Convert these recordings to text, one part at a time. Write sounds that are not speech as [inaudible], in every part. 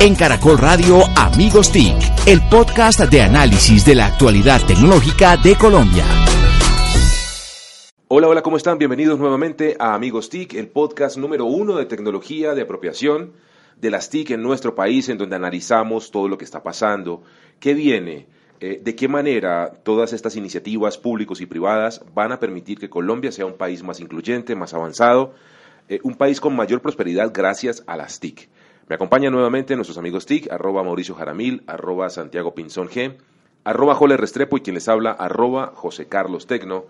En Caracol Radio Amigos TIC, el podcast de análisis de la actualidad tecnológica de Colombia. Hola, hola, ¿cómo están? Bienvenidos nuevamente a Amigos TIC, el podcast número uno de tecnología de apropiación de las TIC en nuestro país, en donde analizamos todo lo que está pasando, qué viene, eh, de qué manera todas estas iniciativas públicas y privadas van a permitir que Colombia sea un país más incluyente, más avanzado, eh, un país con mayor prosperidad gracias a las TIC. Me acompañan nuevamente nuestros amigos TIC, arroba Mauricio Jaramil, arroba Santiago Pinzón G, arroba Jole Restrepo y quien les habla, arroba José Carlos Tecno.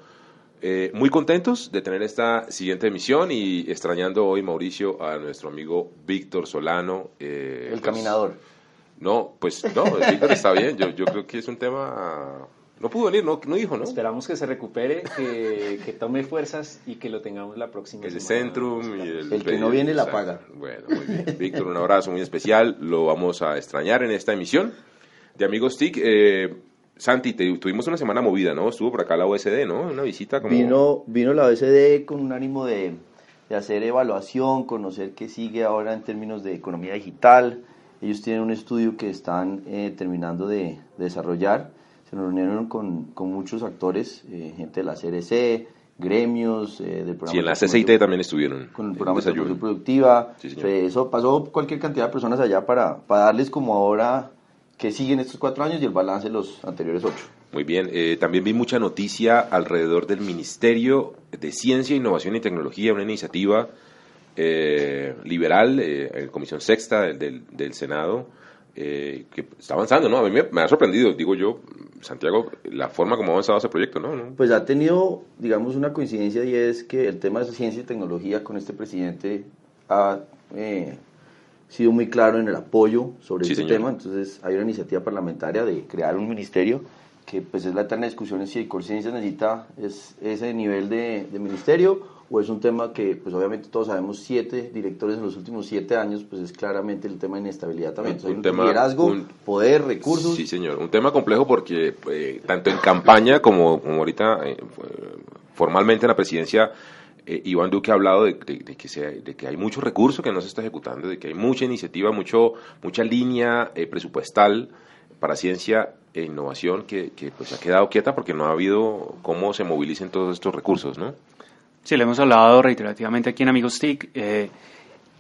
Eh, muy contentos de tener esta siguiente emisión y extrañando hoy, Mauricio, a nuestro amigo Víctor Solano. Eh, El pues, caminador. No, pues no, Víctor está bien. Yo, yo creo que es un tema no pudo venir, no, no dijo, ¿no? Esperamos que se recupere, que, tome fuerzas y que lo tengamos la próxima el Centrum y el... El que no viene la paga. Bueno, muy bien. Víctor, un abrazo muy especial. Lo vamos a extrañar en esta emisión de Amigos TIC. Eh, Santi, tuvimos una semana movida, ¿no? Estuvo por acá la OSD, ¿no? Una visita como... Vino, vino la OSD con un ánimo de, hacer evaluación, conocer qué sigue ahora en términos de economía digital. Ellos tienen un estudio que están eh, terminando de desarrollar se reunieron con, con muchos actores, eh, gente de la CRC, gremios eh, del programa. Sí, en la CCIT también estuvieron. Con el programa de salud productiva. eso pasó cualquier cantidad de personas allá para, para darles como ahora que siguen estos cuatro años y el balance de los anteriores ocho. Muy bien, eh, también vi mucha noticia alrededor del Ministerio de Ciencia, Innovación y Tecnología, una iniciativa eh, liberal, eh, Comisión Sexta del, del Senado, eh, que está avanzando, ¿no? A mí me, ha sorprendido, digo yo, Santiago, la forma como ha avanzado ese proyecto, ¿no? Pues ha tenido, digamos, una coincidencia y es que el tema de ciencia y tecnología con este presidente ha eh, sido muy claro en el apoyo sobre este tema, entonces hay una iniciativa parlamentaria de crear un ministerio que pues es la eterna discusión en si Colciencia necesita es, ese nivel de, de ministerio o es un tema que, pues obviamente todos sabemos, siete directores en los últimos siete años, pues es claramente el tema de inestabilidad también. un, tema, liderazgo, poder, recursos. Sí, señor. Un tema complejo porque eh, tanto en campaña como, como ahorita eh, formalmente en la presidencia, eh, Iván Duque ha hablado de, que se, de que hay mucho recurso que no se está ejecutando, de que hay mucha iniciativa, mucho, mucha línea presupuestal para ciencia e innovación que, que pues ha quedado quieta porque no ha habido cómo se movilicen todos estos recursos, ¿no? Sí, lo hemos hablado reiterativamente aquí en Amigos TIC. Eh,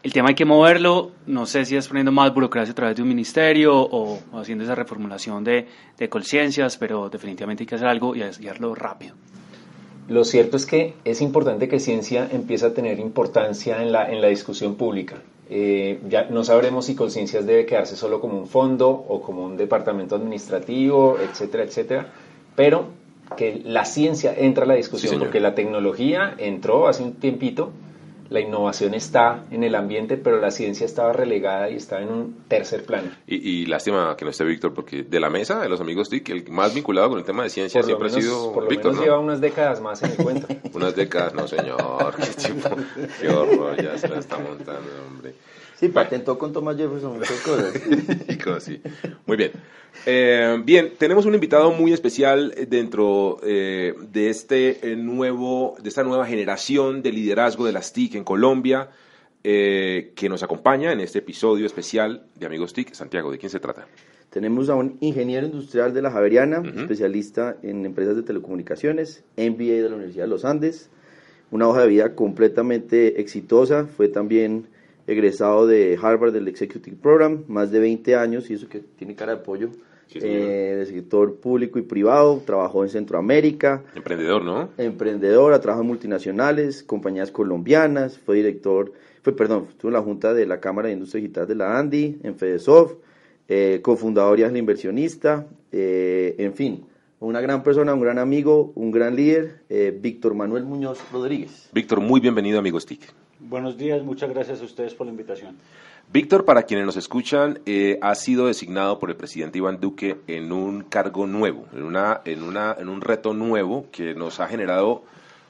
el tema hay que moverlo, no sé si es poniendo más burocracia a través de un ministerio o, haciendo esa reformulación de, de conciencias, pero definitivamente hay que hacer algo y hacerlo rápido. Lo cierto es que es importante que ciencia empiece a tener importancia en la, en la discusión pública. Eh, ya no sabremos si Conciencias debe quedarse solo como un fondo o como un departamento administrativo, etcétera, etcétera, pero que la ciencia entra a la discusión, porque la tecnología entró hace un tiempito, la innovación está en el ambiente, pero la ciencia estaba relegada y estaba en un tercer plano. Y, lástima que no esté Víctor, porque de la mesa de los amigos TIC, el más vinculado con el tema de ciencia siempre ha sido por lo Víctor. Menos lleva unas décadas más en el cuento. [laughs] unas décadas, no señor, qué, tipo, qué horror, ya se la está montando, hombre. Sí, patentó con Thomas Jefferson muchas cosas. [laughs] y cosas así. Muy bien. Eh, bien, tenemos un invitado muy especial dentro eh, de este eh, nuevo, de esta nueva generación de liderazgo de las TIC en Colombia, que nos acompaña en este episodio especial de Amigos TIC. Santiago, ¿de quién se trata? Tenemos a un ingeniero industrial de la Javeriana, especialista en empresas de telecomunicaciones, MBA de la Universidad de los Andes, una hoja de vida completamente exitosa, fue también egresado de Harvard del Executive Program, más de 20 años, y eso que tiene cara de pollo, eh, de sector público y privado, trabajó en Centroamérica. Emprendedor, ¿no? Emprendedor, ha trabajado en multinacionales, compañías colombianas, fue director, fue, perdón, estuvo en la Junta de la Cámara de Industria Digital de la ANDI, en FEDESOF, eh, cofundador y inversionista, eh, en fin, una gran persona, un gran amigo, un gran líder, eh, Víctor Manuel Muñoz Rodríguez. Víctor, muy bienvenido, amigos TIC. Buenos días, muchas gracias a ustedes por la invitación. Víctor, para quienes nos escuchan, eh, ha sido designado por el presidente Iván Duque en un cargo nuevo, en, una, en, una, en un reto nuevo que nos ha generado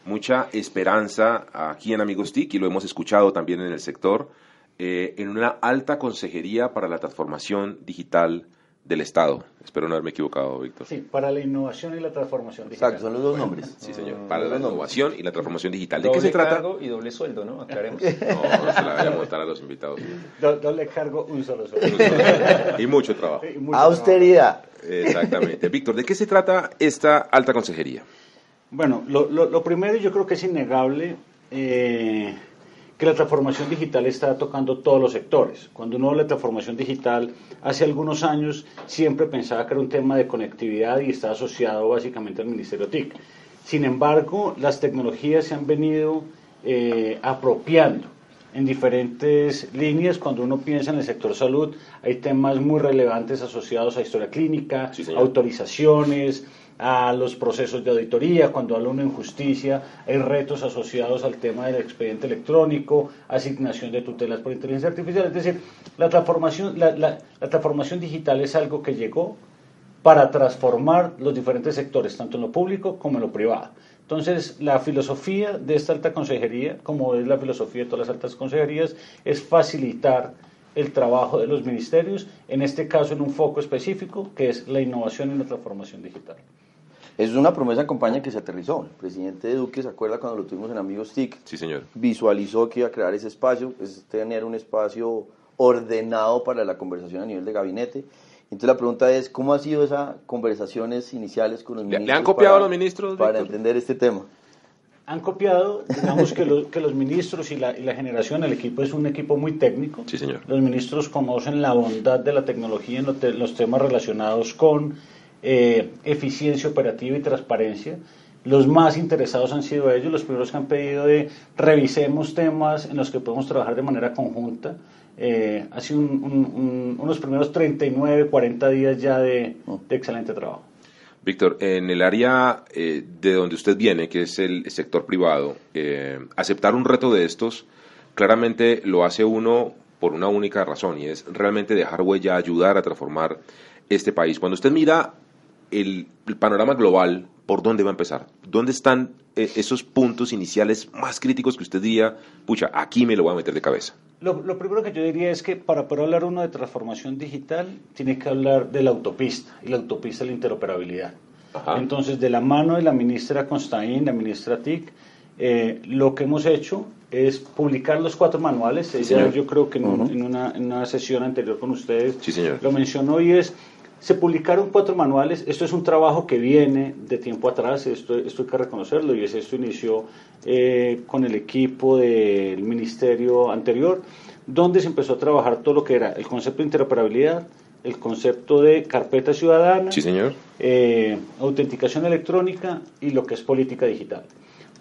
mucha esperanza aquí en Amigos TIC y lo hemos escuchado también en el sector, eh, en una alta consejería para la transformación digital del Estado. Espero no haberme equivocado, Víctor. Sí, para la innovación y la transformación digital. Exacto, son los dos nombres. Sí, señor. Para la innovación y la transformación digital. ¿De doble qué se trata? cargo y doble sueldo, ¿no? Aclaremos. [laughs] No, no se la vaya a montar a los invitados. Do- doble cargo, un solo sueldo. y mucho trabajo. Y mucho Austeridad. Exactamente. Víctor, ¿de qué se trata esta alta consejería? Bueno, lo, lo- lo primero yo creo que es innegable eh, que la transformación digital está tocando todos los sectores. Cuando uno habla de transformación digital, hace algunos años siempre pensaba que era un tema de conectividad y está asociado básicamente al Ministerio TIC. Sin embargo, las tecnologías se han venido eh, apropiando en diferentes líneas. Cuando uno piensa en el sector salud, hay temas muy relevantes asociados a historia clínica, Sí, autorizaciones, a los procesos de auditoría, cuando habla uno en justicia, hay retos asociados al tema del expediente electrónico, asignación de tutelas por inteligencia artificial. Es decir, la transformación, la, la- la transformación digital es algo que llegó para transformar los diferentes sectores, tanto en lo público como en lo privado. Entonces, la filosofía de esta alta consejería, como es la filosofía de todas las altas consejerías, es facilitar el trabajo de los ministerios, en este caso en un foco específico, que es la innovación y la transformación digital. Es una promesa de campaña que se aterrizó. El presidente Duque, ¿se acuerda cuando lo tuvimos en Amigos TIC? Sí, señor. Visualizó que iba a crear ese espacio, es tener un espacio ordenado para la conversación a nivel de gabinete. Entonces la pregunta es, ¿cómo ha sido esas conversaciones iniciales con los ¿Le- le han ministros? copiado para- a los ministros, Para Víctor? entender este tema. Han copiado, digamos que, lo- que los ministros y la, y la generación, el equipo es un equipo muy técnico. Sí, señor. Los ministros conocen la bondad de la tecnología en los, te- los temas relacionados con eh, eficiencia operativa y transparencia. Los más interesados han sido ellos, los primeros que han pedido de revisemos temas en los que podemos trabajar de manera conjunta. Eh, ha sido un- un- un- unos primeros 39, 40 días ya de, de excelente trabajo. Víctor, en el área eh, de donde usted viene, que es el sector privado, eh, aceptar un reto de estos claramente lo hace uno por una única razón y es realmente dejar huella, ayudar a transformar este país. Cuando usted mira el, panorama global, ¿por dónde va a empezar? ¿Dónde están eh, esos puntos iniciales más críticos que usted diría, pucha, aquí me lo voy a meter de cabeza? Lo, lo primero que yo diría es que para poder hablar uno de transformación digital, tiene que hablar de la autopista, y la autopista es la interoperabilidad. Ajá. Entonces, de la mano de la ministra Constaín, la ministra TIC, eh, lo que hemos hecho es publicar los cuatro manuales. Ella, señor. yo creo que en, un- en una, en una sesión anterior con ustedes Sí, señor. lo mencionó y es, se publicaron cuatro manuales. Esto es un trabajo que viene de tiempo atrás, esto, esto hay que reconocerlo, y es, esto inició eh, con el equipo del ministerio anterior, donde se empezó a trabajar todo lo que era el concepto de interoperabilidad, el concepto de carpeta ciudadana, Sí, señor. eh, autenticación electrónica y lo que es política digital.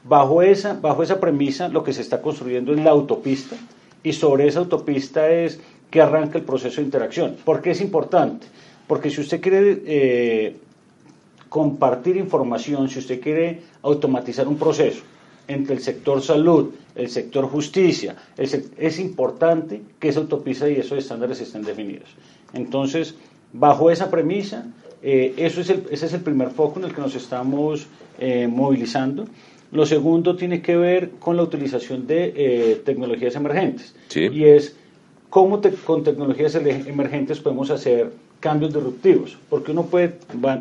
Bajo esa, bajo esa premisa, lo que se está construyendo es la autopista y sobre esa autopista es que arranca el proceso de interacción. ¿Por qué es importante? Porque si usted quiere eh, compartir información, si usted quiere automatizar un proceso entre el sector salud, el sector justicia, el es importante que esa autopista y esos estándares estén definidos. Entonces, bajo esa premisa, eh, eso es el, ese es el primer foco en el que nos estamos eh, movilizando. Lo segundo tiene que ver con la utilización de eh, tecnologías emergentes. Sí. Y es cómo te- con tecnologías emergentes podemos hacer cambios disruptivos, porque uno puede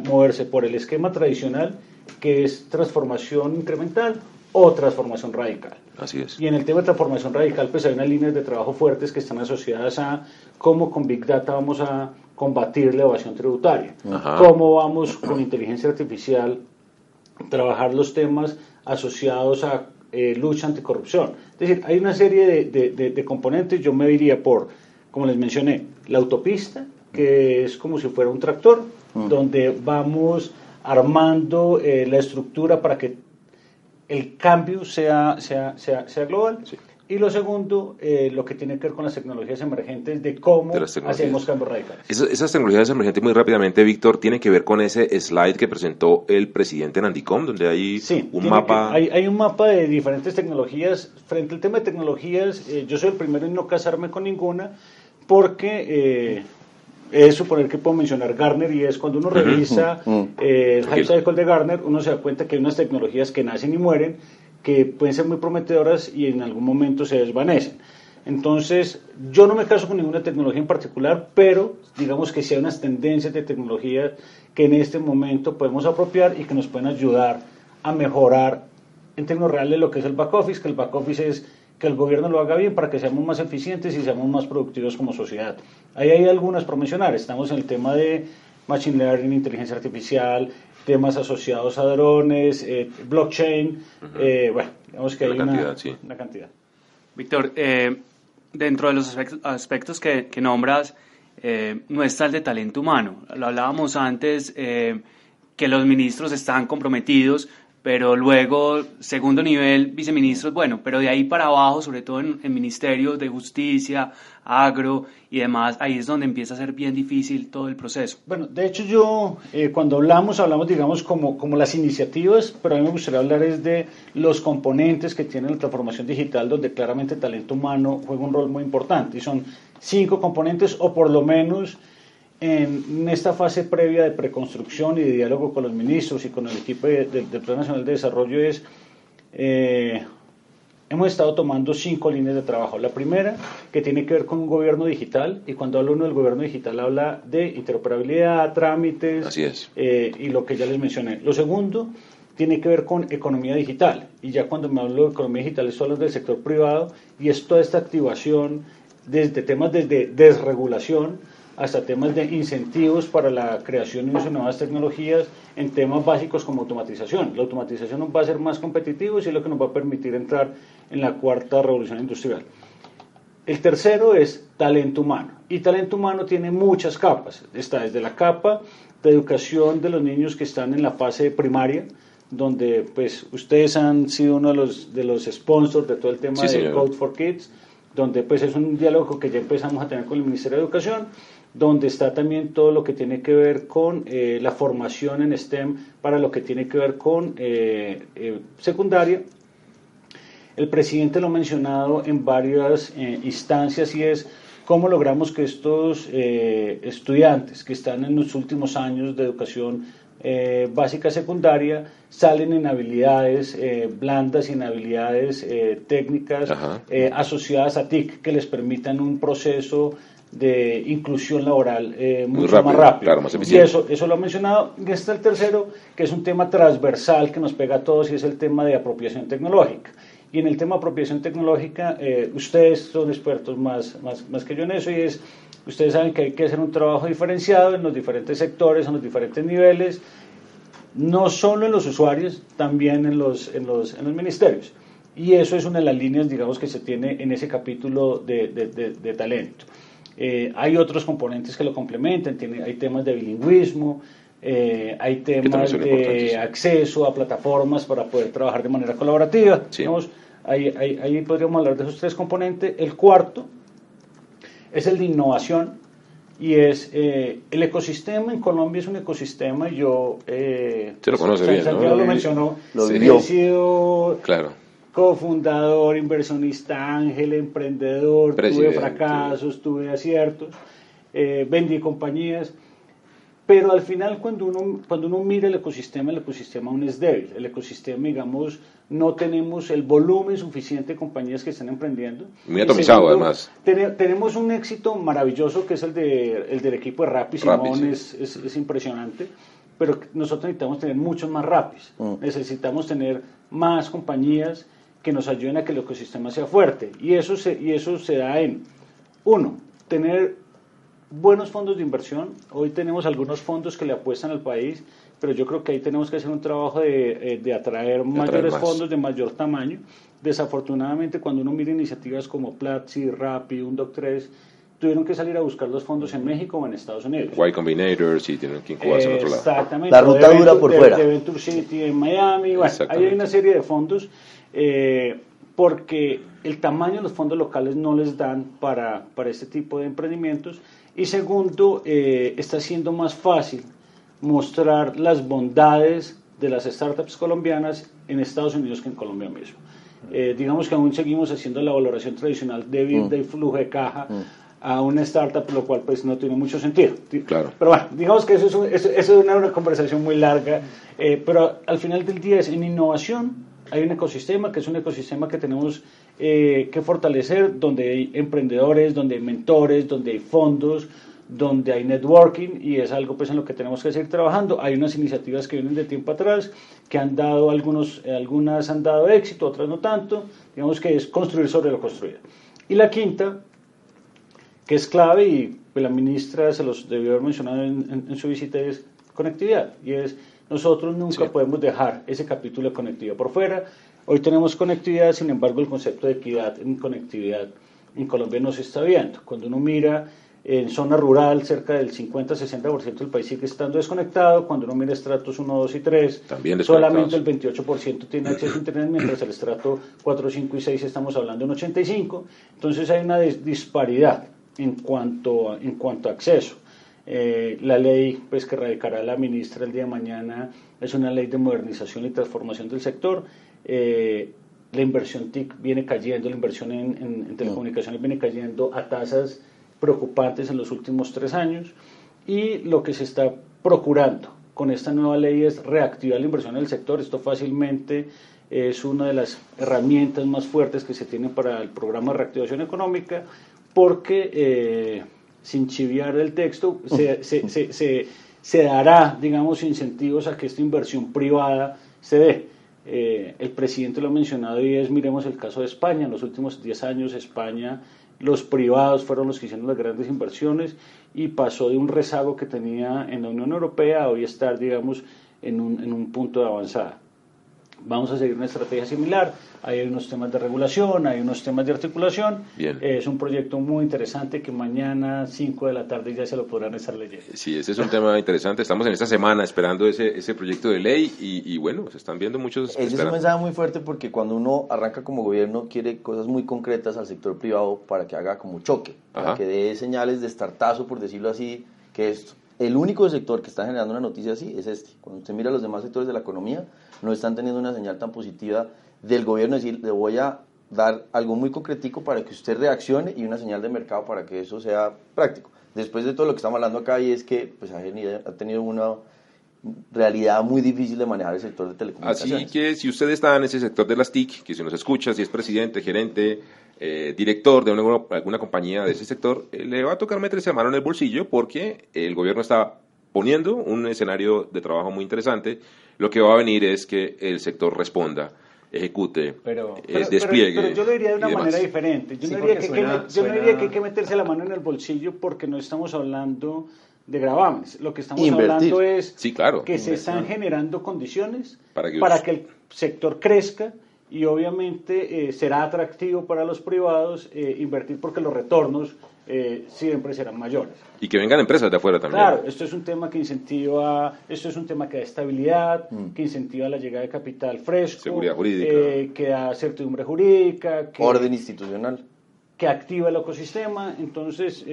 moverse por el esquema tradicional, que es transformación incremental o transformación radical. Así es. Y en el tema de transformación radical, pues hay unas líneas de trabajo fuertes que están asociadas a cómo con Big Data vamos a combatir la evasión tributaria, Ajá. cómo vamos con inteligencia artificial trabajar los temas asociados a eh, lucha anticorrupción. Es decir, hay una serie de, de- de- de componentes, yo me diría por, como les mencioné, la autopista, que es como si fuera un tractor, donde vamos armando eh, la estructura para que el cambio sea, sea, sea, sea global. Sí. Y lo segundo, eh, lo que tiene que ver con las tecnologías emergentes, de cómo De hacemos cambios radicales. Esas, esas tecnologías emergentes, muy rápidamente, Víctor, tienen que ver con ese slide que presentó el presidente en Andicom, donde hay Sí, un mapa. que- hay, hay un mapa de diferentes tecnologías. Frente al tema de tecnologías, eh, yo soy el primero en no casarme con ninguna, porque eh, es suponer que puedo mencionar Garner y es cuando uno revisa eh, el. Hype Cycle de Garner, uno se da cuenta que hay unas tecnologías que nacen y mueren, que pueden ser muy prometedoras y en algún momento se desvanecen. Entonces, yo no me caso con ninguna tecnología en particular, pero digamos que sí hay unas tendencias de tecnología que en este momento podemos apropiar y que nos pueden ayudar a mejorar en términos reales lo que es el back office, que el back office es que el gobierno lo haga bien para que seamos más eficientes y seamos más productivos como sociedad. Ahí hay algunas por mencionar. Estamos en el tema de Machine Learning, inteligencia artificial, temas asociados a drones, eh, blockchain. Eh, bueno, digamos que hay una, una, cantidad. Víctor, eh, dentro de los aspectos, que, que, nombras, no está el de talento humano. Lo hablábamos antes, que los ministros están comprometidos pero luego, segundo nivel, viceministros, bueno, pero de ahí para abajo, sobre todo en, ministerios de justicia, agro y demás, ahí es donde empieza a ser bien difícil todo el proceso. Bueno, de hecho yo, eh, cuando hablamos, hablamos, digamos, como, como las iniciativas, pero a mí me gustaría hablar es de los componentes que tiene la transformación digital, donde claramente el talento humano juega un rol muy importante, y son cinco componentes, o por lo menos en esta fase previa de preconstrucción y de diálogo con los ministros y con el equipo del Plan Nacional de Desarrollo es, eh, hemos estado tomando cinco líneas de trabajo. La primera, que tiene que ver con un gobierno digital, y cuando hablo uno del gobierno digital habla de interoperabilidad, trámites, Así es. Eh, y lo que ya les mencioné. Lo segundo, tiene que ver con economía digital, y ya cuando me hablo de economía digital estoy hablando del sector privado, y es toda esta activación desde temas desde desregulación, hasta temas de incentivos para la creación de nuevas tecnologías en temas básicos como automatización. La automatización nos va a ser más competitivo y es lo que nos va a permitir entrar en la cuarta revolución industrial. El tercero es talento humano. Y talento humano tiene muchas capas. Está desde la capa de educación de los niños que están en la fase primaria, donde pues ustedes han sido uno de los, de los sponsors de todo el tema de Code for Kids, donde pues es un diálogo que ya empezamos a tener con el Ministerio de Educación, donde está también todo lo que tiene que ver con eh, la formación en STEM para lo que tiene que ver con eh, eh, secundaria. El presidente lo ha mencionado en varias instancias y es cómo logramos que estos estudiantes que están en los últimos años de educación básica secundaria salen en habilidades blandas y en habilidades técnicas asociadas a TIC que les permitan un proceso de inclusión laboral eh, mucho más rápido. y eso, eso lo ha mencionado. Y este es el tercero, que es un tema transversal que nos pega a todos y es el tema de apropiación tecnológica. Y en el tema de apropiación tecnológica, eh, ustedes son expertos más, más, más que yo en eso y es, ustedes saben que hay que hacer un trabajo diferenciado en los diferentes sectores, en los diferentes niveles, no solo en los usuarios, también en los, en los, en los ministerios. Y eso es una de las líneas, digamos, que se tiene en ese capítulo de, de, de talento. Eh, hay otros componentes que lo complementan, tiene, hay temas de bilingüismo, eh, hay temas de acceso a plataformas para poder trabajar de manera colaborativa. ahí, ahí, podríamos hablar de esos tres componentes. El cuarto es el de innovación y es eh, el ecosistema. En Colombia es un ecosistema. Yo eh, Se lo conoce bien, Santiago lo, mencionó. Lo he sido claro cofundador, inversionista ángel, emprendedor, tuve fracasos, tuve aciertos, eh, vendí compañías, pero al final cuando uno, cuando uno mira el ecosistema, el ecosistema aún es débil, el ecosistema, digamos, no tenemos el volumen suficiente de compañías que están emprendiendo. Muy atomizado además. tenemos un éxito maravilloso que es el, de, el del equipo de Rappi, Simón es, es, impresionante, pero nosotros necesitamos tener muchos más Rappis, mm. necesitamos tener más compañías que nos ayuden a que el ecosistema sea fuerte. Y eso se, y eso se da en, uno, tener buenos fondos de inversión. Hoy tenemos algunos fondos que le apuestan al país, pero yo creo que ahí tenemos que hacer un trabajo de, eh, de atraer mayores fondos de mayor tamaño. Desafortunadamente, cuando uno mira iniciativas como Platzi, Rappi, Undoc3, tuvieron que salir a buscar los fondos en México o en Estados Unidos. Y Combinator, sí, tienen que incubarse en otro lado. Exactamente. La ruta dura por fuera. De Venture City en Miami, bueno, ahí hay una serie de fondos eh, porque el tamaño de los fondos locales no les dan para, para este tipo de emprendimientos. Y segundo, eh, está siendo más fácil mostrar las bondades de las startups colombianas en Estados Unidos que en Colombia mismo. Eh, digamos que aún seguimos haciendo la valoración tradicional de vida y flujo de caja mm. a una startup, lo cual pues no tiene mucho sentido. Claro. Pero bueno, digamos que eso es, eso, es una, una, conversación muy larga, pero al final del día es en innovación hay un ecosistema que es un ecosistema que tenemos eh, que fortalecer, donde hay emprendedores, donde hay mentores, donde hay fondos, donde hay networking y es algo pues en lo que tenemos que seguir trabajando. Hay unas iniciativas que vienen de tiempo atrás que han dado algunos, algunas han dado éxito, otras no tanto. Digamos que es construir sobre lo construido. Y la quinta, que es clave y la ministra se los debió haber mencionado en, su visita, es conectividad. Y es, nosotros nunca podemos dejar ese capítulo de conectividad por fuera. Hoy tenemos conectividad, sin embargo el concepto de equidad en conectividad en Colombia no se está viendo. Cuando uno mira en zona rural, cerca del 50-60% del país sigue estando desconectado. Cuando uno mira estratos 1, 2 y 3, solamente el 28% tiene acceso a Internet, mientras el estrato 4, 5 y 6 estamos hablando de un 85%. Entonces hay una disparidad en cuanto, en cuanto a acceso. Eh, la ley pues, que radicará la ministra el día de mañana es una ley de modernización y transformación del sector. Eh, la inversión TIC viene cayendo, la inversión en, telecomunicaciones viene cayendo a tasas preocupantes en los últimos tres años y lo que se está procurando con esta nueva ley es reactivar la inversión en el sector. Esto fácilmente es una de las herramientas más fuertes que se tiene para el programa de reactivación económica porque eh, sin chiviar el texto se, se, se, se dará, digamos, incentivos a que esta inversión privada se dé. Eh, el presidente lo ha mencionado y es, miremos el caso de España, en los últimos 10 años España, los privados fueron los que hicieron las grandes inversiones y pasó de un rezago que tenía en la Unión Europea a hoy estar, digamos, en un, en un punto de avanzada. Vamos a seguir una estrategia similar. Hay unos temas de regulación, hay unos temas de articulación. Bien. es un proyecto muy interesante que mañana, 5 de la tarde, ya se lo podrán estar leyendo. Sí, ese es un tema interesante. Estamos en esta semana esperando ese, ese proyecto de ley y, bueno, se están viendo muchos. Ese es un mensaje muy fuerte porque cuando uno arranca como gobierno quiere cosas muy concretas al sector privado para que haga como choque, para que dé señales de startazo, por decirlo así, que esto el único sector que está generando una noticia así es este. Cuando usted mira los demás sectores de la economía, no están teniendo una señal tan positiva del gobierno, decir, le voy a dar algo muy concretico para que usted reaccione y una señal de mercado para que eso sea práctico. Después de todo lo que estamos hablando acá, y es que pues, ha, tenido, una realidad muy difícil de manejar el sector de telecomunicaciones. Así que si usted está en ese sector de las TIC, que si nos escucha, si es presidente, gerente, eh, director de alguna compañía de ese sector, eh, le va a tocar meterse la mano en el bolsillo porque el gobierno está poniendo un escenario de trabajo muy interesante. Lo que va a venir es que el sector responda ejecute, pero, eh, despliegue. Pero, yo lo diría de una manera diferente. Yo, no, diría que, hay que meterse la mano en el bolsillo porque no estamos hablando de gravámenes. Lo que estamos hablando es que se están generando condiciones para que el sector crezca y obviamente eh, será atractivo para los privados eh, invertir porque los retornos eh, siempre serán mayores. Y que vengan empresas de afuera también. Claro, esto es un tema que incentiva, esto es un tema que da estabilidad, mm. que incentiva la llegada de capital fresco, seguridad jurídica, que da certidumbre jurídica, que, orden institucional, que activa el ecosistema. Entonces,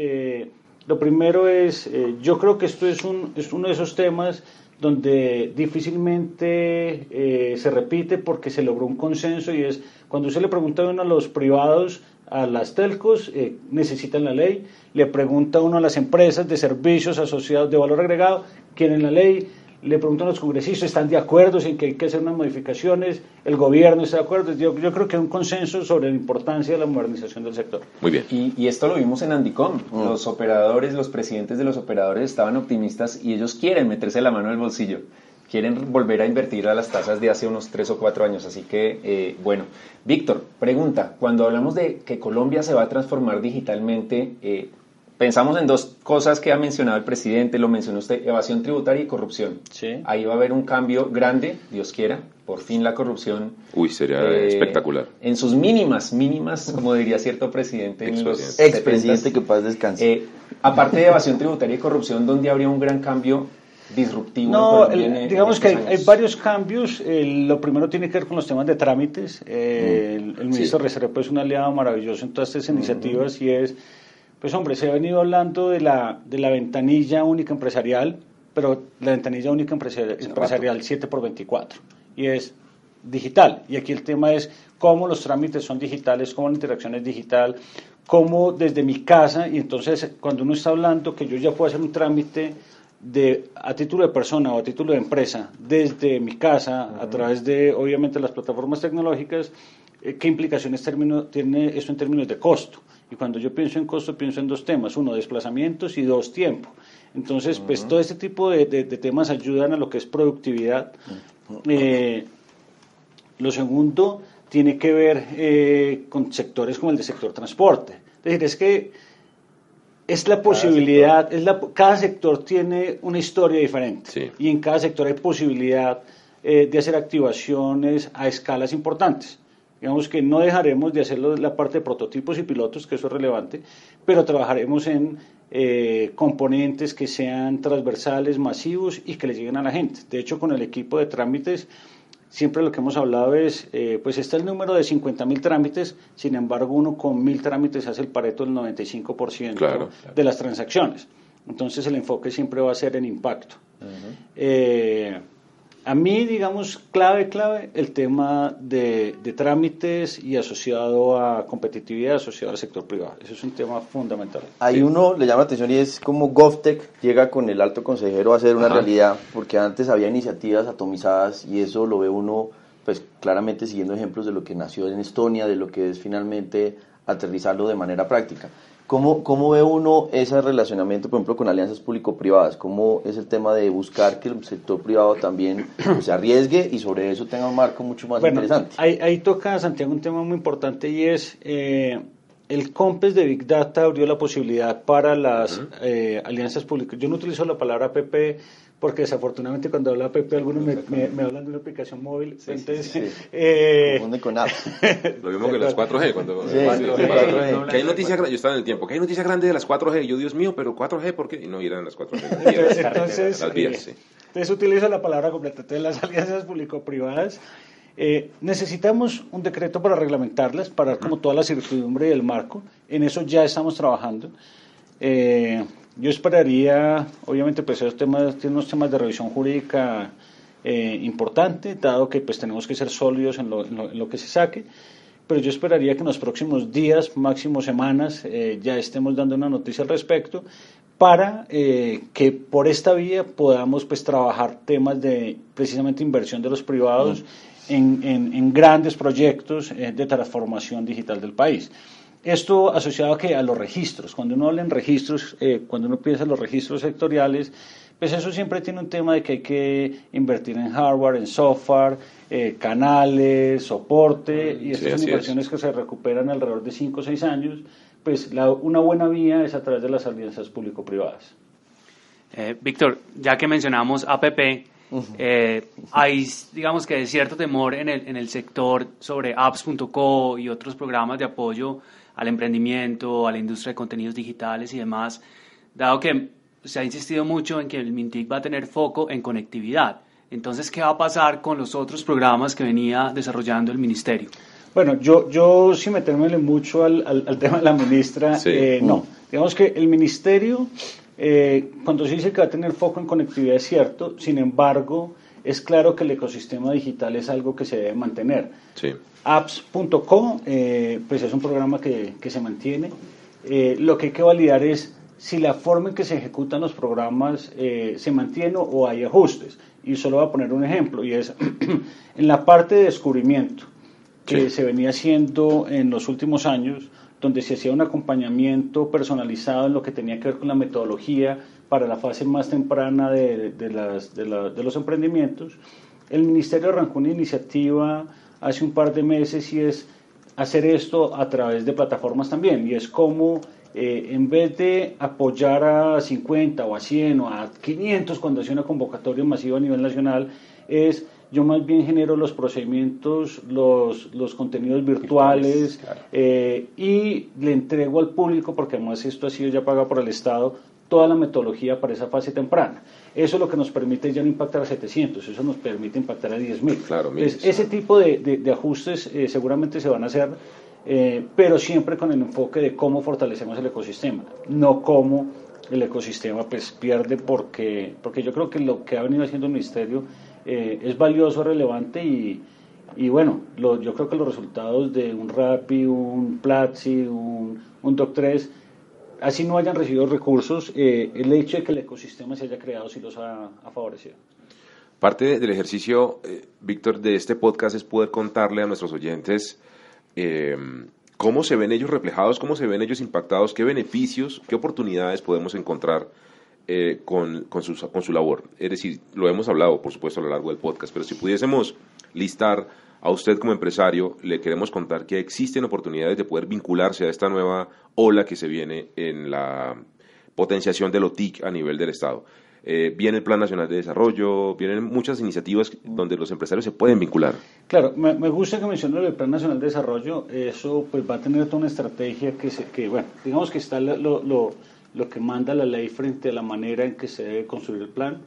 lo primero es, yo creo que esto es, un, es uno de esos temas donde difícilmente eh, se repite porque se logró un consenso y es cuando usted le pregunta a uno a los privados, a las telcos, eh, necesitan la ley, le pregunta a uno a las empresas de servicios asociados de valor agregado, quieren la ley, le preguntan a los congresistas, ¿están de acuerdo en que hay que hacer unas modificaciones? ¿El gobierno está de acuerdo? Yo, creo que hay un consenso sobre la importancia de la modernización del sector. Muy bien. Y, esto lo vimos en Andicom. Mm. Los operadores, los presidentes de los operadores estaban optimistas y ellos quieren meterse la mano en el bolsillo. Quieren volver a invertir a las tasas de hace unos tres o cuatro años. Así que, eh, bueno. Víctor, pregunta. Cuando hablamos de que Colombia se va a transformar digitalmente, eh, Pensamos en dos cosas que ha mencionado el presidente, lo mencionó usted, evasión tributaria y corrupción. Sí. Ahí va a haber un cambio grande, Dios quiera, por fin la corrupción. Uy, sería eh, espectacular. En sus mínimas, mínimas, como diría cierto presidente. Expresidente que paz descanse. Eh, aparte de evasión tributaria y corrupción, ¿dónde habría un gran cambio disruptivo. No, digamos que hay, varios cambios. lo primero tiene que ver con los temas de trámites. el, ministro sí. es un aliado maravilloso en todas estas iniciativas y es pues hombre, se ha venido hablando de la, de la ventanilla única empresarial, pero la ventanilla única empresarial, empresarial 7 por 24 y es digital. Y aquí el tema es cómo los trámites son digitales, cómo la interacción es digital, cómo desde mi casa, y entonces cuando uno está hablando que yo ya puedo hacer un trámite de, a título de persona o a título de empresa desde mi casa, a través de obviamente las plataformas tecnológicas, qué implicaciones tiene esto en términos de costo. Y cuando yo pienso en costo, pienso en dos temas, uno, desplazamientos y dos, tiempo. Entonces, pues todo este tipo de, temas ayudan a lo que es productividad. Eh, lo segundo tiene que ver eh, con sectores como el de sector transporte. Es decir, es que es la posibilidad, es la, cada sector tiene una historia diferente y en cada sector hay posibilidad eh, de hacer activaciones a escalas importantes. Digamos que no dejaremos de hacerlo la parte de prototipos y pilotos, que eso es relevante, pero trabajaremos en eh, componentes que sean transversales, masivos y que le lleguen a la gente. De hecho, con el equipo de trámites, siempre lo que hemos hablado es, eh, pues está el número de 50.000 trámites, sin embargo, uno con 1.000 trámites hace el pareto del 95% de las transacciones. Entonces, el enfoque siempre va a ser en impacto. A mí, digamos, clave, clave, el tema de, trámites y asociado a competitividad, asociado al sector privado. Eso es un tema fundamental. Hay uno, le llama la atención y es como GovTech llega con el alto consejero a hacer una realidad, porque antes había iniciativas atomizadas y eso lo ve uno, pues claramente siguiendo ejemplos de lo que nació en Estonia, de lo que es finalmente aterrizarlo de manera práctica. ¿Cómo, ¿Cómo ve uno ese relacionamiento, por ejemplo, con alianzas público-privadas? ¿Cómo es el tema de buscar que el sector privado también pues, se arriesgue y sobre eso tenga un marco mucho más interesante? Ahí, ahí toca, Santiago, un tema muy importante y es eh, el COMPES de Big Data abrió la posibilidad para las eh, alianzas públicas. Yo no utilizo la palabra PP porque desafortunadamente cuando habla Pepe algunos me, me, hablan de una aplicación móvil, entonces... [laughs] Eh, con [laughs] Lo mismo que las 4G, cuando... 4G. Que hay noticias yo estaba en el tiempo, que hay noticias grandes de las 4G, yo Dios mío, pero 4G, ¿por qué? Y no eran las 4G. entonces, las vías, entonces utilizo la palabra completa, entonces las [laughs] alianzas público-privadas... Eh, necesitamos un decreto para reglamentarlas, para dar como toda la certidumbre del marco. En eso ya estamos trabajando. Eh, yo esperaría, obviamente, pues esos temas tienen unos temas de revisión jurídica eh, importante, dado que pues tenemos que ser sólidos en lo, que se saque, pero yo esperaría que en los próximos días, máximo semanas, eh, ya estemos dando una noticia al respecto para eh, que por esta vía podamos pues trabajar temas de precisamente inversión de los privados mm. en, en, grandes proyectos de transformación digital del país. Esto asociado a, que a los registros. Cuando uno habla en registros, eh, cuando uno piensa en los registros sectoriales, pues eso siempre tiene un tema de que hay que invertir en hardware, en software, eh, canales, soporte, y estas son inversiones que se recuperan alrededor de 5 o 6 años. Pues una buena vía es a través de las alianzas público-privadas. Eh, Víctor, ya que mencionamos APP, hay, digamos que cierto temor en el, en el sector sobre apps.co y otros programas de apoyo al emprendimiento, a la industria de contenidos digitales y demás, dado que se ha insistido mucho en que el MINTIC va a tener foco en conectividad. Entonces, ¿qué va a pasar con los otros programas que venía desarrollando el Ministerio? Bueno, yo, yo sin meterme mucho al, al, tema de la ministra, eh, no. Digamos que el Ministerio, eh, cuando se dice que va a tener foco en conectividad es cierto, sin embargo, es claro que el ecosistema digital es algo que se debe mantener. Sí. Apps.co, eh, pues es un programa que, que se mantiene. Eh, lo que hay que validar es si la forma en que se ejecutan los programas eh, se mantiene o hay ajustes. Y solo voy a poner un ejemplo, y es [clears throat] en la parte de descubrimiento que se venía haciendo en los últimos años, donde se hacía un acompañamiento personalizado en lo que tenía que ver con la metodología para la fase más temprana de, de, las, de, de los emprendimientos, el Ministerio arrancó una iniciativa hace un par de meses y es hacer esto a través de plataformas también, y es como eh, en vez de apoyar a 50 o a 100 o a 500 cuando hace una convocatoria masiva a nivel nacional, es yo más bien genero los procedimientos, los, los contenidos virtuales, eh, y le entrego al público, porque además esto ha sido ya pagado por el Estado, toda la metodología para esa fase temprana. Eso es lo que nos permite ya no impactar a 700, eso nos permite impactar a 10.000. Claro, ese tipo de, de, ajustes eh, seguramente se van a hacer, eh, pero siempre con el enfoque de cómo fortalecemos el ecosistema, no cómo el ecosistema pues pierde porque, porque yo creo que lo que ha venido haciendo el Ministerio eh, es valioso, relevante y, y bueno, yo creo que los resultados de un RAPI, un Platzi, un, un DOC3 así no hayan recibido recursos, eh, el hecho de que el ecosistema se haya creado sí los ha, favorecido. Parte del ejercicio, eh, Víctor, de este podcast es poder contarle a nuestros oyentes ¿cómo se ven ellos reflejados? ¿Cómo se ven ellos impactados? ¿Qué beneficios, qué oportunidades podemos encontrar con, con, su, con su labor? Es decir, lo hemos hablado, por supuesto, a lo largo del podcast, pero si pudiésemos listar a usted como empresario le queremos contar que existen oportunidades de poder vincularse a esta nueva ola que se viene en la potenciación de OTIC a nivel del Estado. Eh, viene el Plan Nacional de Desarrollo, vienen muchas iniciativas donde los empresarios se pueden vincular. Claro, me, gusta que mencionó el Plan Nacional de Desarrollo, eso pues va a tener toda una estrategia que, se, que bueno, digamos que está lo, lo, lo que manda la ley frente a la manera en que se debe construir el plan.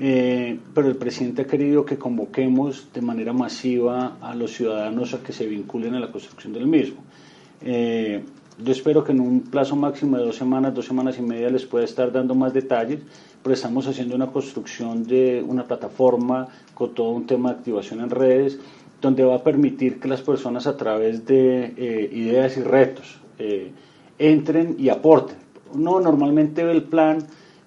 Eh, pero el presidente ha querido que convoquemos de manera masiva a los ciudadanos a que se vinculen a la construcción del mismo. Eh, yo espero que en un plazo máximo de dos semanas, dos semanas y media les pueda estar dando más detalles, pero estamos haciendo una construcción de una plataforma con todo un tema de activación en redes, donde va a permitir que las personas a través de eh, ideas y retos entren y aporten. Uno normalmente ve el plan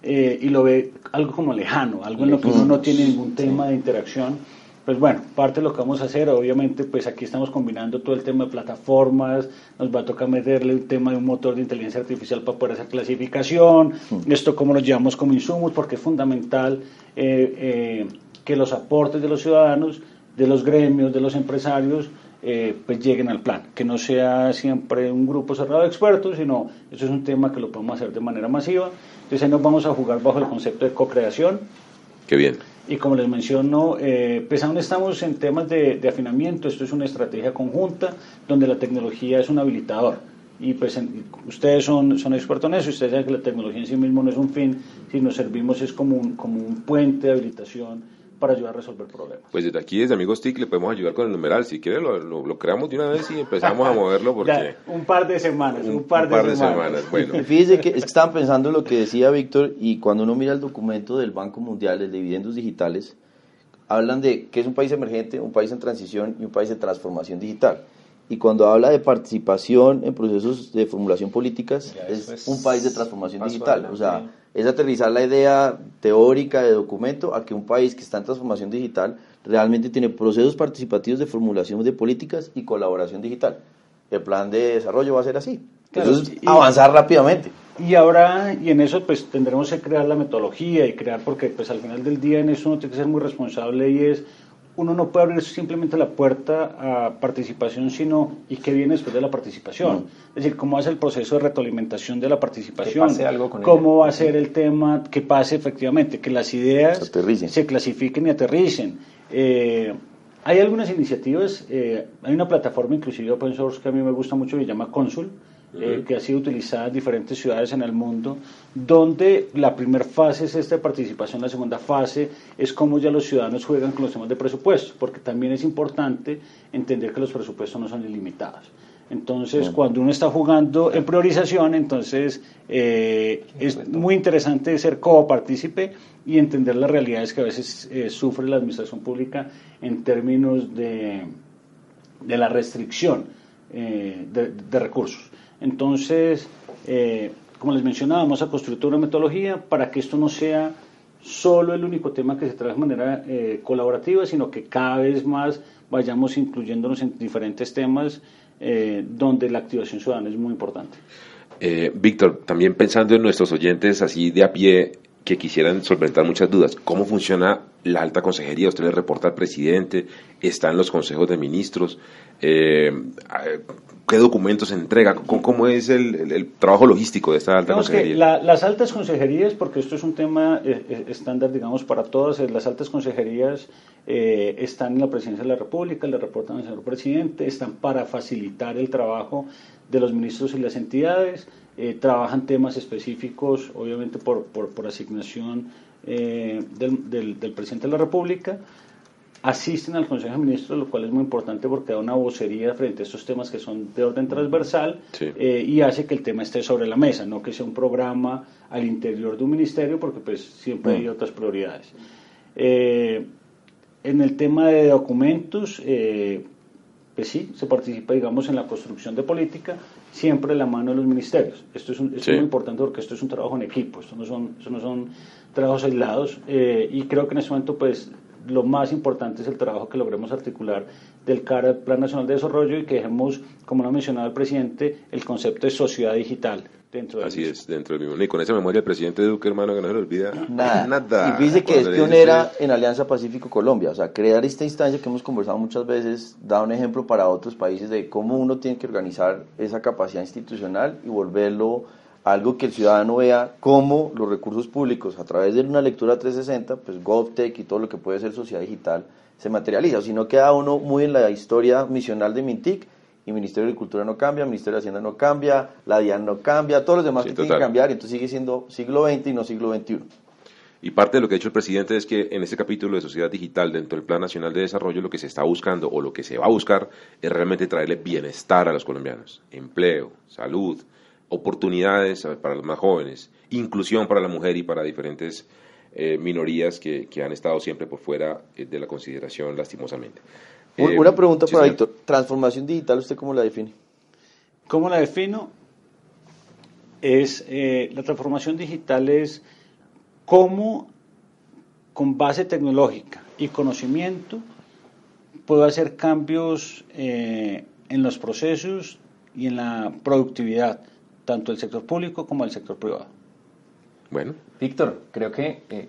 eh, y lo ve algo como lejano, algo en lo que uno no tiene ningún tema de interacción. Pues bueno, parte de lo que vamos a hacer, obviamente, pues aquí estamos combinando todo el tema de plataformas, nos va a tocar meterle el tema de un motor de inteligencia artificial para poder hacer clasificación, esto cómo lo llevamos como insumos, porque es fundamental eh, eh, que los aportes de los ciudadanos, de los gremios, de los empresarios, pues lleguen al plan, que no sea siempre un grupo cerrado de expertos, sino eso es un tema que lo podemos hacer de manera masiva entonces ahí nos vamos a jugar bajo el concepto de co-creación. Qué bien. Y como les menciono, eh, pues aún estamos en temas de, afinamiento, esto es una estrategia conjunta donde la tecnología es un habilitador. Y pues ustedes son, son expertos en eso, ustedes saben que la tecnología en sí mismo no es un fin, sino servimos es como un, como un puente de habilitación para ayudar a resolver problemas. Pues desde aquí, desde Amigos TIC, le podemos ayudar con el numeral. Si quiere, lo, lo, creamos de una vez y empezamos a moverlo porque... un par de semanas, un, par, de, semanas. Bueno. [laughs] Fíjese que, es que estaban pensando en lo que decía Víctor y cuando uno mira el documento del Banco Mundial, de dividendos digitales, hablan de que es un país emergente, un país en transición y un país de transformación digital. Y cuando habla de participación en procesos de formulación políticas, es un país de transformación digital. O sea, es aterrizar la idea teórica de documento a que un país que está en transformación digital realmente tiene procesos participativos de formulación de políticas y colaboración digital. El plan de desarrollo va a ser así. Entonces, avanzar rápidamente. Y ahora, y en eso pues tendremos que crear la metodología y crear, porque pues al final del día en eso uno tiene que ser muy responsable y es uno no puede abrir simplemente la puerta a participación, sino y qué viene después de la participación. Mm. Es decir, cómo hace el proceso de retroalimentación de la participación, cómo va a ser el tema, que pase efectivamente, que las ideas se, clasifiquen y aterricen. Eh, hay algunas iniciativas, eh, hay una plataforma inclusive open source que a mí me gusta mucho que se llama Consul, eh, que ha sido utilizada en diferentes ciudades en el mundo, donde la primera fase es esta participación, la segunda fase es cómo ya los ciudadanos juegan con los temas de presupuesto, porque también es importante entender que los presupuestos no son ilimitados. Entonces, cuando uno está jugando en priorización, entonces eh, es muy interesante ser copartícipe y entender las realidades que a veces eh, sufre la administración pública en términos de, de la restricción de recursos. Entonces, eh, como les mencionaba, vamos a construir una metodología para que esto no sea solo el único tema que se trae de manera eh, colaborativa, sino que cada vez más vayamos incluyéndonos en diferentes temas eh, donde la activación ciudadana es muy importante. Víctor, también pensando en nuestros oyentes así de a pie que quisieran solventar muchas dudas, ¿cómo funciona la alta consejería? Usted le reporta al presidente, está en los consejos de ministros, qué documentos se entrega, cómo, es el, trabajo logístico de esta alta consejería. las altas consejerías, porque esto es un tema eh, eh, estándar, digamos, para todas, eh, las altas consejerías están en la presidencia de la República, le reportan al señor presidente, están para facilitar el trabajo de los ministros y las entidades, trabajan temas específicos, obviamente por, por, asignación del, del presidente de la República asisten al Consejo de Ministros, lo cual es muy importante porque da una vocería frente a estos temas que son de orden transversal eh, y hace que el tema esté sobre la mesa, no que sea un programa al interior de un ministerio, porque pues siempre hay mm. otras prioridades. Eh, en el tema de documentos, eh, pues sí, se participa, digamos, en la construcción de política, siempre de la mano de los ministerios. Esto es, muy importante porque esto es un trabajo en equipo, esto no son, esto no son trabajos aislados y creo que en ese momento, pues, lo más importante es el trabajo que logremos articular del CARA, Plan Nacional de Desarrollo, y que dejemos, como lo ha mencionado el presidente, el concepto de sociedad digital dentro de Así es, dentro del mismo. Y con esa memoria el presidente Duque, hermano, que no se le olvida nada. nada. Y dice que es pionera en Alianza Pacífico Colombia. O sea, crear esta instancia que hemos conversado muchas veces da un ejemplo para otros países de cómo uno tiene que organizar esa capacidad institucional y volverlo algo que el ciudadano vea cómo los recursos públicos a través de una lectura 360, pues GovTech y todo lo que puede ser sociedad digital se materializa, o si no queda uno muy en la historia misional de Mintic y Ministerio de Agricultura no cambia, Ministerio de Hacienda no cambia, la DIAN no cambia, todos los demás que tienen que cambiar, entonces sigue siendo siglo XX y no siglo XXI. Y parte de lo que ha dicho el presidente es que en este capítulo de sociedad digital, dentro del Plan Nacional de Desarrollo, lo que se está buscando o lo que se va a buscar es realmente traerle bienestar a los colombianos, empleo, salud, oportunidades para los más jóvenes, inclusión para la mujer y para diferentes eh, minorías que, que, han estado siempre por fuera eh, de la consideración lastimosamente. Eh, Una pregunta para Víctor. ¿Transformación digital usted cómo la define? ¿Cómo la defino? Es, la transformación digital es cómo con base tecnológica y conocimiento puedo hacer cambios en los procesos y en la productividad tanto el sector público como el sector privado. Bueno. Víctor, creo que eh,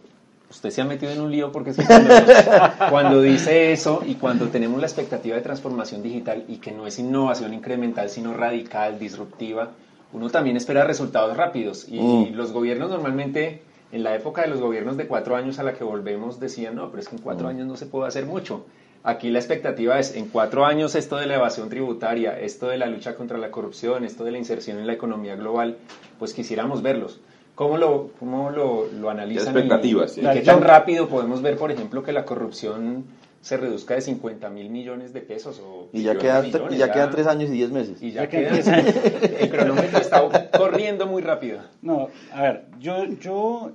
usted se ha metido en un lío porque [laughs] cuando, dice eso y cuando tenemos la expectativa de transformación digital y que no es innovación incremental, sino radical, disruptiva, uno también espera resultados rápidos. Y, mm. los gobiernos normalmente, en la época de los gobiernos de cuatro años a la que volvemos, decían, no, pero es que en cuatro mm. años no se puede hacer mucho. Aquí la expectativa es, en cuatro años, esto de la evasión tributaria, esto de la lucha contra la corrupción, esto de la inserción en la economía global, pues quisiéramos verlos. ¿Cómo lo, cómo lo, lo analizan? expectativas. ¿Y, qué tan rápido podemos ver, por ejemplo, que la corrupción se reduzca de 50 mil millones de pesos? O y ya, quedan, ya, quedan tres años y diez meses. Y ya, quedan, [laughs] el cronómetro está corriendo muy rápido. No, a ver, yo, yo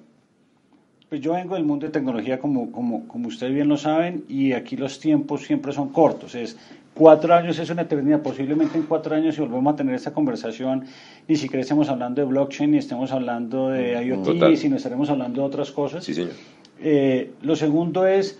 pues yo vengo del mundo de tecnología, como, como, como ustedes bien lo saben, y aquí los tiempos siempre son cortos. Es cuatro años es una eternidad. Posiblemente en cuatro años, si volvemos a tener esta conversación, ni siquiera estemos hablando de blockchain, ni estemos hablando de IoT, sino estaremos hablando de otras cosas. Sí, señor. Eh, lo segundo es,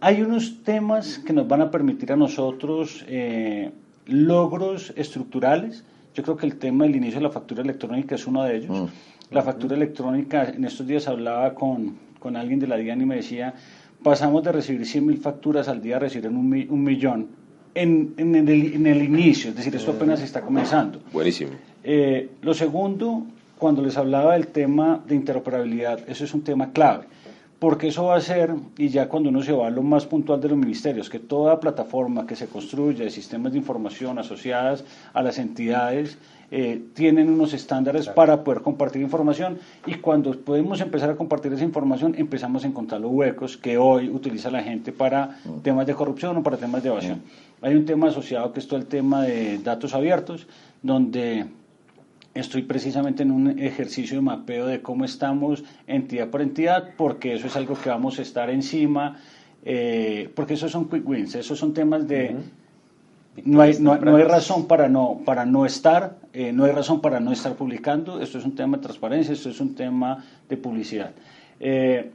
hay unos temas que nos van a permitir a nosotros eh, logros estructurales. Yo creo que el tema del inicio de la factura electrónica es uno de ellos. Mm. La factura electrónica, en estos días hablaba con, con alguien de la DIAN y me decía, pasamos de recibir 100.000 facturas al día a recibir un, un millón en, en, el, en, el, inicio, es decir, esto apenas está comenzando. Buenísimo. Eh, lo segundo, cuando les hablaba del tema de interoperabilidad, eso es un tema clave porque eso va a ser, y ya cuando uno se va a lo más puntual de los ministerios, que toda plataforma que se construya de sistemas de información asociadas a las entidades eh, tienen unos estándares para poder compartir información y cuando podemos empezar a compartir esa información empezamos a encontrar los huecos que hoy utiliza la gente para mm. temas de corrupción o para temas de evasión. Mm. Hay un tema asociado que es todo el tema de datos abiertos, donde Estoy precisamente en un ejercicio de mapeo de cómo estamos entidad por entidad, porque eso es algo que vamos a estar encima, eh, porque esos son quick wins, esos son temas de... No hay, no, hay razón para no, para no estar, eh, no hay razón para no estar publicando, esto es un tema de transparencia, esto es un tema de publicidad. Eh,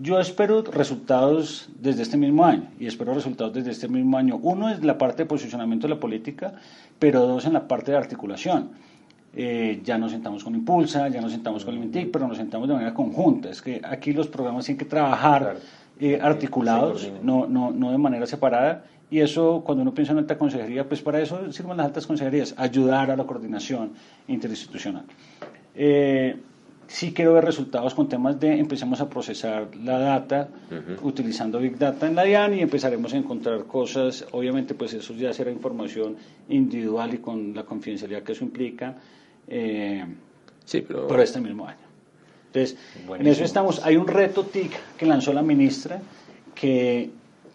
yo espero resultados desde este mismo año y espero resultados desde este mismo año. Uno es la parte de posicionamiento de la política, pero dos en la parte de articulación. Eh, ya nos sentamos con Impulsa, ya nos sentamos con el Mintic, pero nos sentamos de manera conjunta. Es que aquí los programas tienen que trabajar eh, articulados, no, no, no de manera separada. Y eso, cuando uno piensa en alta consejería, pues para eso sirven las altas consejerías, ayudar a la coordinación interinstitucional. Eh, sí quiero ver resultados con temas de empecemos a procesar la data utilizando Big Data en la DIAN y empezaremos a encontrar cosas, obviamente pues eso ya será información individual y con la confidencialidad que eso implica, eh, sí, pero... por este mismo año. Entonces, en eso estamos. Hay un reto TIC que lanzó la ministra que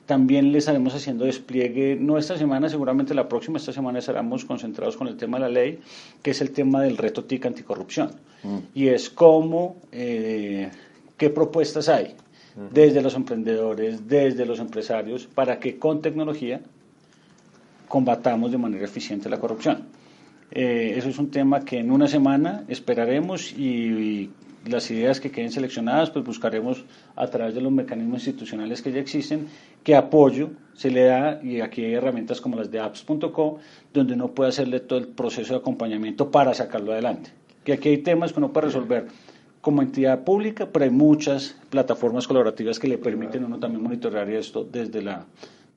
también le estaremos haciendo despliegue, no esta semana, seguramente la próxima, esta semana estaremos concentrados con el tema de la ley, que es el tema del reto TIC anticorrupción. Mm. Y es cómo, eh, qué propuestas hay desde los emprendedores, desde los empresarios, para que con tecnología combatamos de manera eficiente la corrupción. Eh, eso es un tema que en una semana esperaremos y, las ideas que queden seleccionadas, pues buscaremos a través de los mecanismos institucionales que ya existen, qué apoyo se le da, y aquí hay herramientas como las de apps.co, donde uno puede hacerle todo el proceso de acompañamiento para sacarlo adelante. Que aquí hay temas que uno puede resolver como entidad pública, pero hay muchas plataformas colaborativas que le permiten a uno también monitorear esto desde la,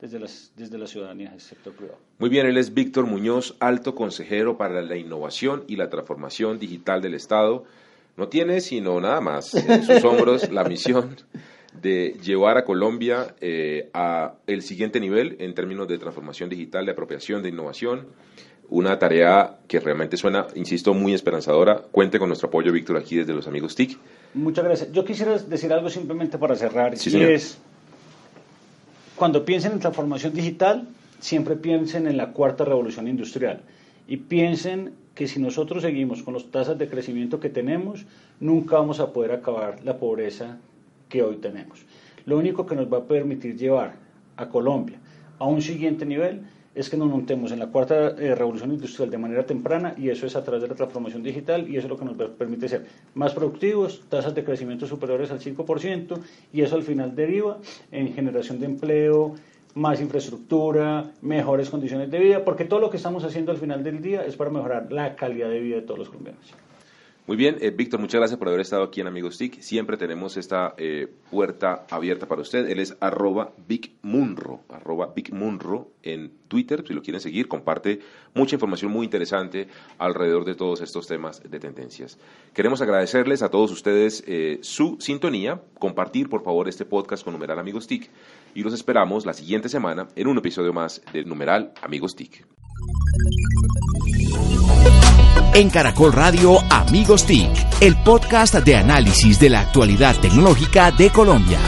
desde, las, desde la ciudadanía del sector privado. Muy bien, él es Víctor Muñoz, alto consejero para la innovación y la transformación digital del Estado. No tiene sino nada más en sus hombros la [laughs] misión de llevar a Colombia eh, a el siguiente nivel en términos de transformación digital, de apropiación, de innovación. Una tarea que realmente suena, insisto, muy esperanzadora. Cuente con nuestro apoyo, Víctor, aquí desde los amigos TIC. Muchas gracias. Yo quisiera decir algo simplemente para cerrar. y es, cuando piensen en transformación digital, siempre piensen en la cuarta revolución industrial y piensen que si nosotros seguimos con las tasas de crecimiento que tenemos, nunca vamos a poder acabar la pobreza que hoy tenemos. Lo único que nos va a permitir llevar a Colombia a un siguiente nivel es que nos montemos en la cuarta eh, revolución industrial de manera temprana y eso es a través de la transformación digital y eso es lo que nos permite ser más productivos, tasas de crecimiento superiores al 5% y eso al final deriva en generación de empleo, más infraestructura, mejores condiciones de vida, porque todo lo que estamos haciendo al final del día es para mejorar la calidad de vida de todos los colombianos. Muy bien, eh, Víctor, muchas gracias por haber estado aquí en Amigos TIC. Siempre tenemos esta eh, puerta abierta para usted. Él es arroba Big Munro, arroba Munro en Twitter, si lo quieren seguir, comparte mucha información muy interesante alrededor de todos estos temas de tendencias. Queremos agradecerles a todos ustedes eh, su sintonía, compartir por favor este podcast con Numeral Amigos TIC y los esperamos la siguiente semana en un episodio más de Numeral Amigos TIC. En Caracol Radio Amigos TIC, el podcast de análisis de la actualidad tecnológica de Colombia.